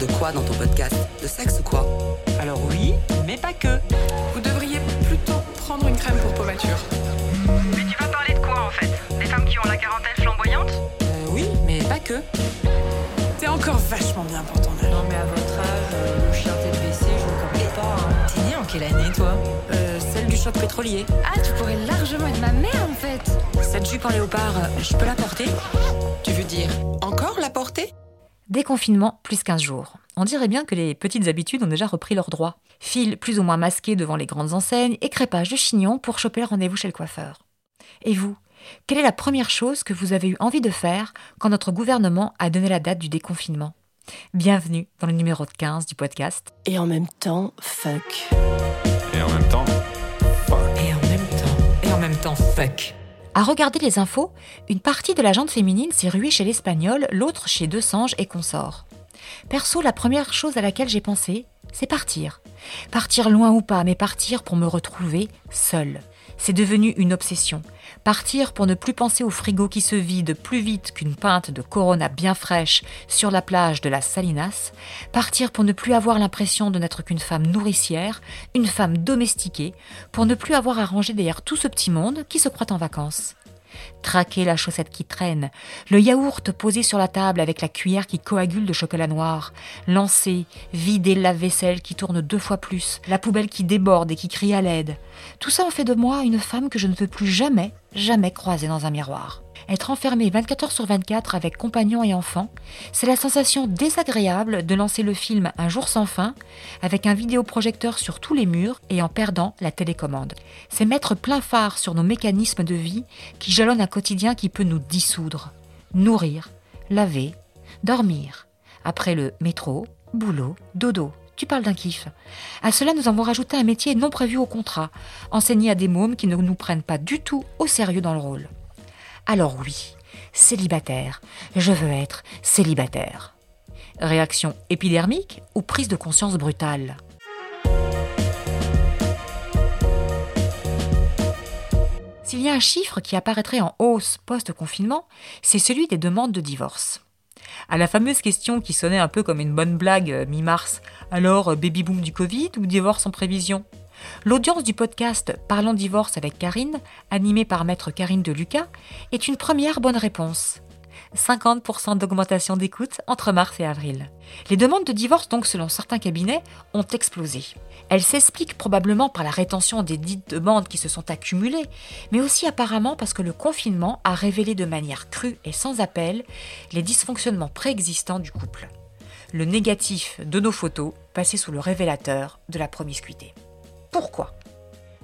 de quoi dans ton podcast De sexe ou quoi Alors oui, mais pas que. Vous devriez plutôt prendre une crème pour peau mature. Mais tu vas parler de quoi en fait? Des femmes qui ont la quarantaine flamboyante? Euh, oui, mais pas que. T'es encore vachement bien pour ton âge. Non mais à votre âge, euh, le chien TPC, je ne connais pas. hein. T'es né en quelle année toi? Euh, celle du choc pétrolier. Ah, tu pourrais largement être ma mère en fait. Cette jupe en léopard, je peux la porter? Tu veux dire encore la porter? Déconfinement plus 15 jours. On dirait bien que les petites habitudes ont déjà repris leurs droits. Fil plus ou moins masqué devant les grandes enseignes et crépage de chignon pour choper le rendez-vous chez le coiffeur. Et vous Quelle est la première chose que vous avez eu envie de faire quand notre gouvernement a donné la date du déconfinement? Bienvenue dans le numéro 15 du podcast. Et en même temps, fuck. Et en même temps, Et en même temps, et en même temps, fuck. À regarder les infos, une partie de la jante féminine s'est ruée chez l'Espagnol, l'autre chez Deux Sanges et consorts. Perso, la première chose à laquelle j'ai pensé, c'est partir. Partir loin ou pas, mais partir pour me retrouver seule. C'est devenu une obsession. Partir pour ne plus penser au frigo qui se vide plus vite qu'une pinte de Corona bien fraîche sur la plage de la Salinas. Partir pour ne plus avoir l'impression de n'être qu'une femme nourricière, une femme domestiquée, pour ne plus avoir à ranger derrière tout ce petit monde qui se croit en vacances. Traquer la chaussette qui traîne, le yaourt posé sur la table avec la cuillère qui coagule de chocolat noir, lancer, vider la vaisselle qui tourne deux fois plus, la poubelle qui déborde et qui crie à l'aide. Tout ça en fait de moi une femme que je ne veux plus jamais, jamais croiser dans un miroir. Être enfermée 24 heures sur 24 avec compagnon et enfant, c'est la sensation désagréable de lancer le film Un jour sans fin avec un vidéoprojecteur sur tous les murs et en perdant la télécommande. C'est mettre plein phare sur nos mécanismes de vie qui jalonnent un quotidien qui peut nous dissoudre. Nourrir, laver, dormir. Après le métro, boulot, dodo. Tu parles d'un kiff. À cela, nous avons rajouté un métier non prévu au contrat, enseigné à des mômes qui ne nous prennent pas du tout au sérieux dans le rôle. Alors oui, célibataire, je veux être célibataire. Réaction épidermique ou prise de conscience brutale? S'il y a un chiffre qui apparaîtrait en hausse post-confinement, c'est celui des demandes de divorce. À la fameuse question qui sonnait un peu comme une bonne blague euh, mi-mars, alors euh, baby boom du Covid ou divorce en prévision? L'audience du podcast Parlons divorce avec Karine, animé par maître Karine de Lucas, est une première bonne réponse. 50% d'augmentation d'écoute entre mars et avril. Les demandes de divorce, donc selon certains cabinets, ont explosé. Elles s'expliquent probablement par la rétention des dites demandes qui se sont accumulées, mais aussi apparemment parce que le confinement a révélé de manière crue et sans appel les dysfonctionnements préexistants du couple. Le négatif de nos photos passé sous le révélateur de la promiscuité. Pourquoi?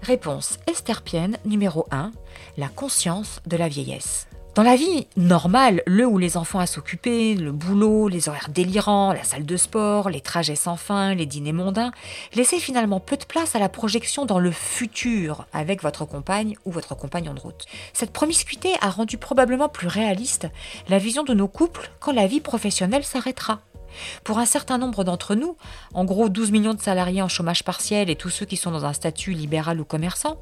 Réponse esterpienne numéro 1, la conscience de la vieillesse. Dans la vie normale, le où les enfants à s'occuper, le boulot, les horaires délirants, la salle de sport, les trajets sans fin, les dîners mondains, laissez finalement peu de place à la projection dans le futur avec votre compagne ou votre compagnon de route. Cette promiscuité a rendu probablement plus réaliste la vision de nos couples quand la vie professionnelle s'arrêtera. Pour un certain nombre d'entre nous, en gros 12 millions de salariés en chômage partiel et tous ceux qui sont dans un statut libéral ou commerçant,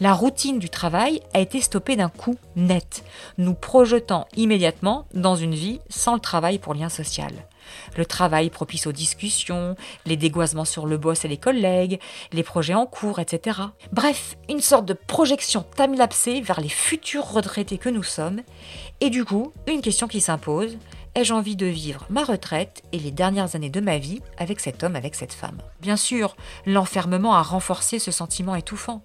la routine du travail a été stoppée d'un coup net, nous projetant immédiatement dans une vie sans le travail pour lien social. Le travail propice aux discussions, les dégoisements sur le boss et les collègues, les projets en cours, etc. Bref, une sorte de projection time-lapsée vers les futurs retraités que nous sommes. Et du coup, une question qui s'impose, ai-je envie de vivre ma retraite et les dernières années de ma vie avec cet homme, avec cette femme? Bien sûr, l'enfermement a renforcé ce sentiment étouffant.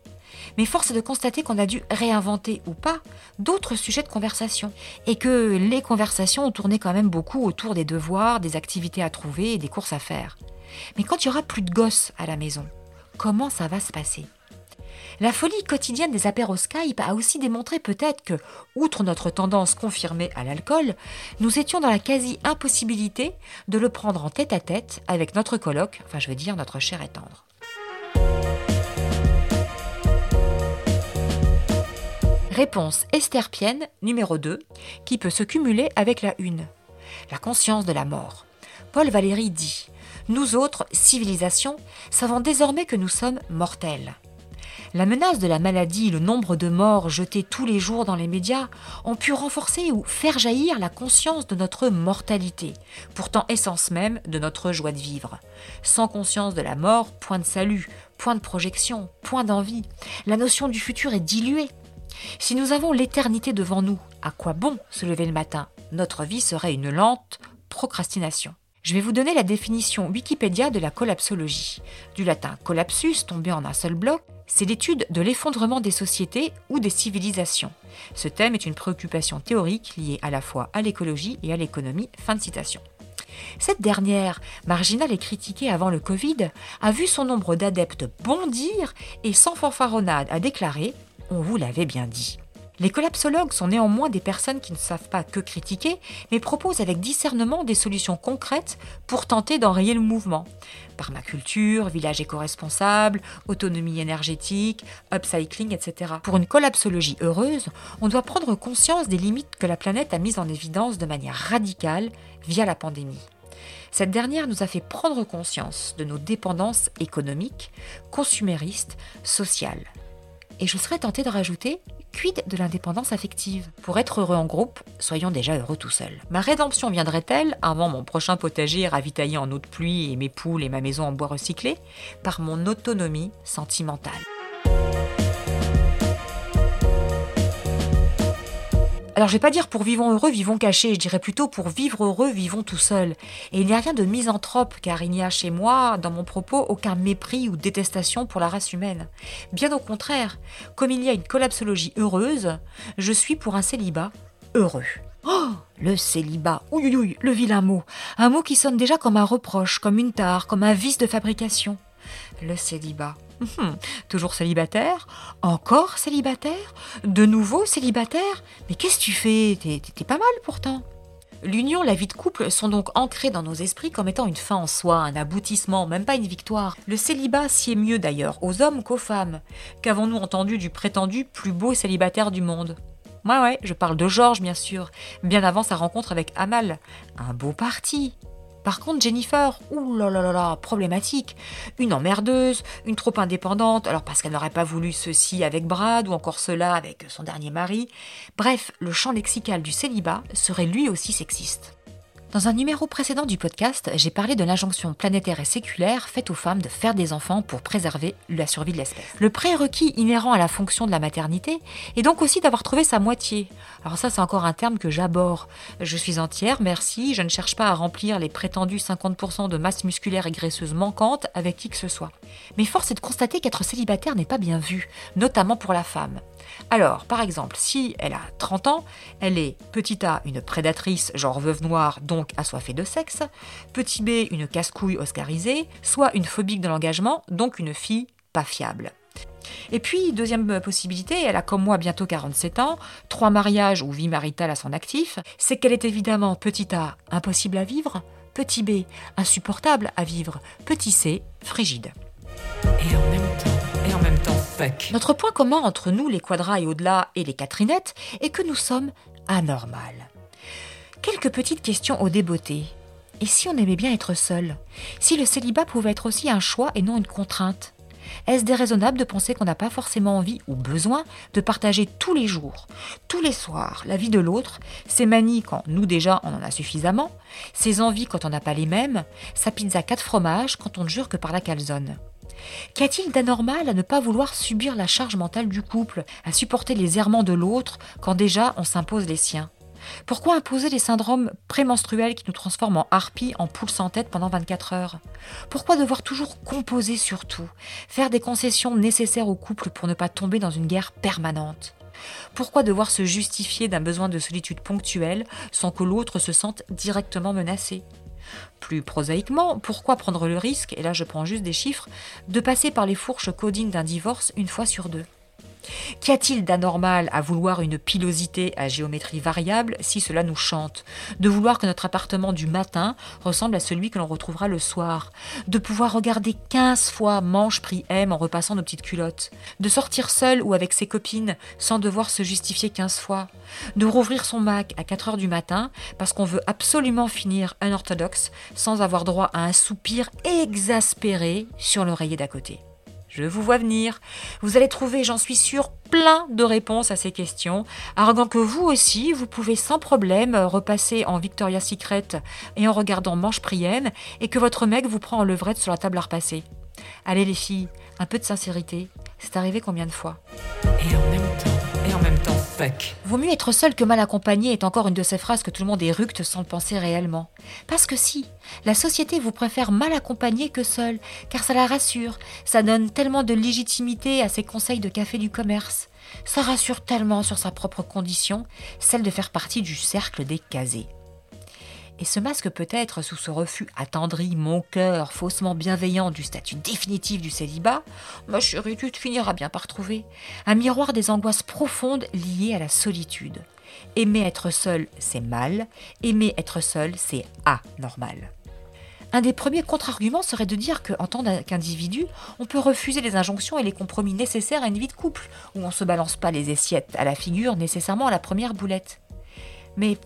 Mais force est de constater qu'on a dû réinventer ou pas d'autres sujets de conversation. Et que les conversations ont tourné quand même beaucoup autour des devoirs, des activités à trouver et des courses à faire. Mais quand il y aura plus de gosses à la maison, comment ça va se passer? La folie quotidienne des apéros Skype a aussi démontré peut-être que, outre notre tendance confirmée à l'alcool, nous étions dans la quasi-impossibilité de le prendre en tête-à-tête avec notre coloc, enfin je veux dire notre cher et tendre. Réponse esterpienne numéro 2, qui peut se cumuler avec la une. La conscience de la mort. Paul Valéry dit Nous autres, civilisations, savons désormais que nous sommes mortels. La menace de la maladie, le nombre de morts jetés tous les jours dans les médias ont pu renforcer ou faire jaillir la conscience de notre mortalité, pourtant essence même de notre joie de vivre. Sans conscience de la mort, point de salut, point de projection, point d'envie. La notion du futur est diluée. Si nous avons l'éternité devant nous, à quoi bon se lever le matin? Notre vie serait une lente procrastination. Je vais vous donner la définition Wikipédia de la collapsologie. Du latin collapsus, tombé en un seul bloc, c'est l'étude de l'effondrement des sociétés ou des civilisations. Ce thème est une préoccupation théorique liée à la fois à l'écologie et à l'économie. Fin de citation. Cette dernière, marginale et critiquée avant le Covid, a vu son nombre d'adeptes bondir et sans fanfaronnade a déclaré On vous l'avait bien dit. Les collapsologues sont néanmoins des personnes qui ne savent pas que critiquer, mais proposent avec discernement des solutions concrètes pour tenter d'enrayer le mouvement. Permaculture, village éco-responsable, autonomie énergétique, upcycling, etc. Pour une collapsologie heureuse, on doit prendre conscience des limites que la planète a mises en évidence de manière radicale via la pandémie. Cette dernière nous a fait prendre conscience de nos dépendances économiques, consuméristes, sociales. Et je serais tentée de rajouter Quid de l'indépendance affective? Pour être heureux en groupe, soyons déjà heureux tout seuls. Ma rédemption viendrait-elle, avant mon prochain potager ravitaillé en eau de pluie et mes poules et ma maison en bois recyclé, par mon autonomie sentimentale Alors je vais pas dire pour vivons heureux, vivons cachés, je dirais plutôt pour vivre heureux, vivons tout seuls. Et il n'y a rien de misanthrope, car il n'y a chez moi, dans mon propos, aucun mépris ou détestation pour la race humaine. Bien au contraire, comme il y a une collapsologie heureuse, je suis pour un célibat heureux. Oh, le célibat, ouïouï, le vilain mot. Un mot qui sonne déjà comme un reproche, comme une tare, comme un vice de fabrication. Le célibat. Hum, toujours célibataire Encore célibataire De nouveau célibataire Mais qu'est-ce que tu fais? T'es pas mal pourtant. L'union, la vie de couple sont donc ancrées dans nos esprits comme étant une fin en soi, un aboutissement, même pas une victoire. Le célibat sied mieux d'ailleurs aux hommes qu'aux femmes. Qu'avons-nous entendu du prétendu plus beau célibataire du monde? Ouais, ouais, je parle de Georges, bien sûr, bien avant sa rencontre avec Amal. Un beau parti, par contre, Jennifer, ouh problématique. Une emmerdeuse, une trop indépendante, alors parce qu'elle n'aurait pas voulu ceci avec Brad ou encore cela avec son dernier mari. Bref, le champ lexical du célibat serait lui aussi sexiste. Dans un numéro précédent du podcast, j'ai parlé de l'injonction planétaire et séculaire faite aux femmes de faire des enfants pour préserver la survie de l'espèce. Le prérequis inhérent à la fonction de la maternité est donc aussi d'avoir trouvé sa moitié. Alors ça, c'est encore un terme que j'aborde. Je suis entière, merci, je ne cherche pas à remplir les prétendus 50% de masse musculaire et graisseuse manquante avec qui que ce soit. Mais force est de constater qu'être célibataire n'est pas bien vu, notamment pour la femme. Alors, par exemple, si elle a 30 ans, elle est petit a une prédatrice, genre veuve noire, donc assoiffée de sexe, petit b une casse-couille oscarisée, soit une phobique de l'engagement, donc une fille pas fiable. Et puis, deuxième possibilité, elle a comme moi bientôt 47 ans, trois mariages ou vie maritale à son actif, c'est qu'elle est évidemment petit a impossible à vivre, petit b insupportable à vivre, petit c frigide. Notre point commun entre nous, les quadras et au-delà, et les Catherinettes, est que nous sommes anormales. Quelques petites questions au débeauté. Et si on aimait bien être seul? Si le célibat pouvait être aussi un choix et non une contrainte? Est-ce déraisonnable de penser qu'on n'a pas forcément envie ou besoin de partager tous les jours, tous les soirs, la vie de l'autre, ses manies quand nous déjà on en a suffisamment, ses envies quand on n'a pas les mêmes, sa pizza quatre fromages quand on ne jure que par la calzone? Qu'y a-t-il d'anormal à ne pas vouloir subir la charge mentale du couple, à supporter les errements de l'autre quand déjà on s'impose les siens? Pourquoi imposer les syndromes prémenstruels qui nous transforment en harpies, en poules sans tête pendant 24 heures? Pourquoi devoir toujours composer sur tout Faire des concessions nécessaires au couple pour ne pas tomber dans une guerre permanente? Pourquoi devoir se justifier d'un besoin de solitude ponctuelle sans que l'autre se sente directement menacé? Plus prosaïquement, pourquoi prendre le risque, et là je prends juste des chiffres, de passer par les fourches codines d'un divorce une fois sur deux Qu'y a-t-il d'anormal à vouloir une pilosité à géométrie variable si cela nous chante? De vouloir que notre appartement du matin ressemble à celui que l'on retrouvera le soir. De pouvoir regarder 15 fois Manche prix M en repassant nos petites culottes. De sortir seul ou avec ses copines sans devoir se justifier 15 fois. De rouvrir son Mac à 4 heures du matin parce qu'on veut absolument finir un orthodoxe sans avoir droit à un soupir exaspéré sur l'oreiller d'à côté Je vous vois venir. Vous allez trouver, j'en suis sûre, plein de réponses à ces questions, arguant que vous aussi, vous pouvez sans problème repasser en Victoria's Secret et en regardant Manche Prienne, et que votre mec vous prend en levrette sur la table à repasser. Allez les filles, un peu de sincérité. C'est arrivé combien de fois? Et en même temps, et en même temps, fuck. Vaut mieux être seul que mal accompagné est encore une de ces phrases que tout le monde éructe sans le penser réellement. Parce que si, la société vous préfère mal accompagné que seul, car ça la rassure, ça donne tellement de légitimité à ses conseils de café du commerce. Ça rassure tellement sur sa propre condition, celle de faire partie du cercle des casés. Et ce masque peut être, sous ce refus attendri, mon cœur, faussement bienveillant du statut définitif du célibat, ma chérie, tu te finiras bien par trouver, un miroir des angoisses profondes liées à la solitude. Aimer être seul, c'est mal, aimer être seul, c'est anormal. Un des premiers contre-arguments serait de dire qu'en tant qu'individu, on peut refuser les injonctions et les compromis nécessaires à une vie de couple, où on ne se balance pas les assiettes à la figure nécessairement à la première boulette. Mais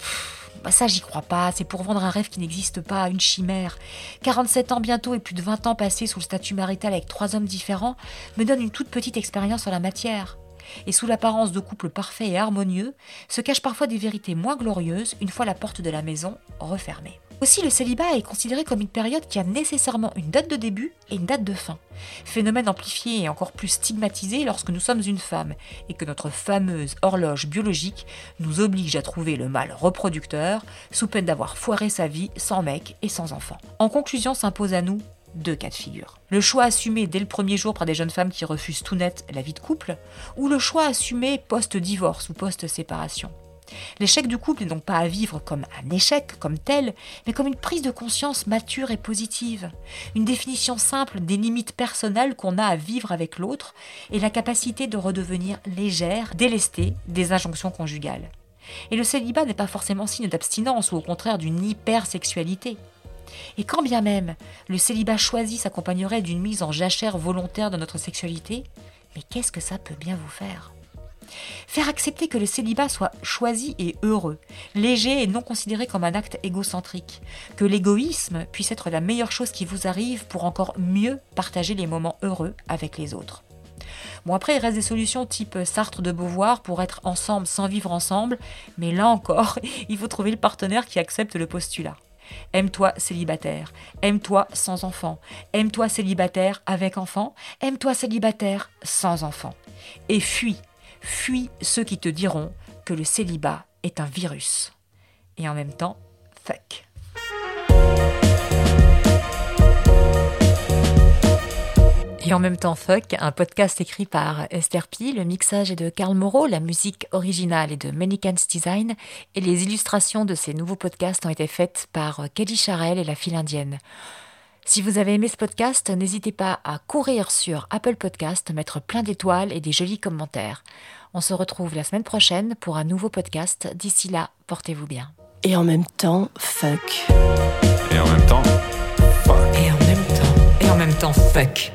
bah ça, j'y crois pas. C'est pour vendre un rêve qui n'existe pas, une chimère. 47 ans bientôt et plus de 20 ans passés sous le statut marital avec trois hommes différents me donnent une toute petite expérience en la matière. Et sous l'apparence de couple parfait et harmonieux, se cachent parfois des vérités moins glorieuses une fois la porte de la maison refermée. Aussi, le célibat est considéré comme une période qui a nécessairement une date de début et une date de fin. Phénomène amplifié et encore plus stigmatisé lorsque nous sommes une femme et que notre fameuse horloge biologique nous oblige à trouver le mâle reproducteur sous peine d'avoir foiré sa vie sans mec et sans enfant. En conclusion, s'impose à nous deux cas de figure. Le choix assumé dès le premier jour par des jeunes femmes qui refusent tout net la vie de couple, ou le choix assumé post-divorce ou post-séparation. L'échec du couple n'est donc pas à vivre comme un échec comme tel, mais comme une prise de conscience mature et positive, une définition simple des limites personnelles qu'on a à vivre avec l'autre et la capacité de redevenir légère, délestée des injonctions conjugales. Et le célibat n'est pas forcément signe d'abstinence ou au contraire d'une hypersexualité. Et quand bien même le célibat choisi s'accompagnerait d'une mise en jachère volontaire de notre sexualité, mais qu'est-ce que ça peut bien vous faire? Faire accepter que le célibat soit choisi et heureux, léger et non considéré comme un acte égocentrique, que l'égoïsme puisse être la meilleure chose qui vous arrive pour encore mieux partager les moments heureux avec les autres. Bon après il reste des solutions type Sartre de Beauvoir pour être ensemble sans vivre ensemble, mais là encore, il faut trouver le partenaire qui accepte le postulat. Aime-toi célibataire, aime-toi sans enfant, aime-toi célibataire avec enfant, aime-toi célibataire sans enfant. Et fuis Fuis ceux qui te diront que le célibat est un virus. Et en même temps, fuck. Et en même temps, Fuck, un podcast écrit par Esther Pi, le mixage est de Karl Moreau, la musique originale est de Menikans Design, et les illustrations de ces nouveaux podcasts ont été faites par Kelly Charel et la file indienne. Si vous avez aimé ce podcast, n'hésitez pas à courir sur Apple Podcast, mettre plein d'étoiles et des jolis commentaires. On se retrouve la semaine prochaine pour un nouveau podcast. D'ici là, portez-vous bien. Et en même temps, fuck. Et en même temps, fuck. Et en même temps, et en même temps, fuck.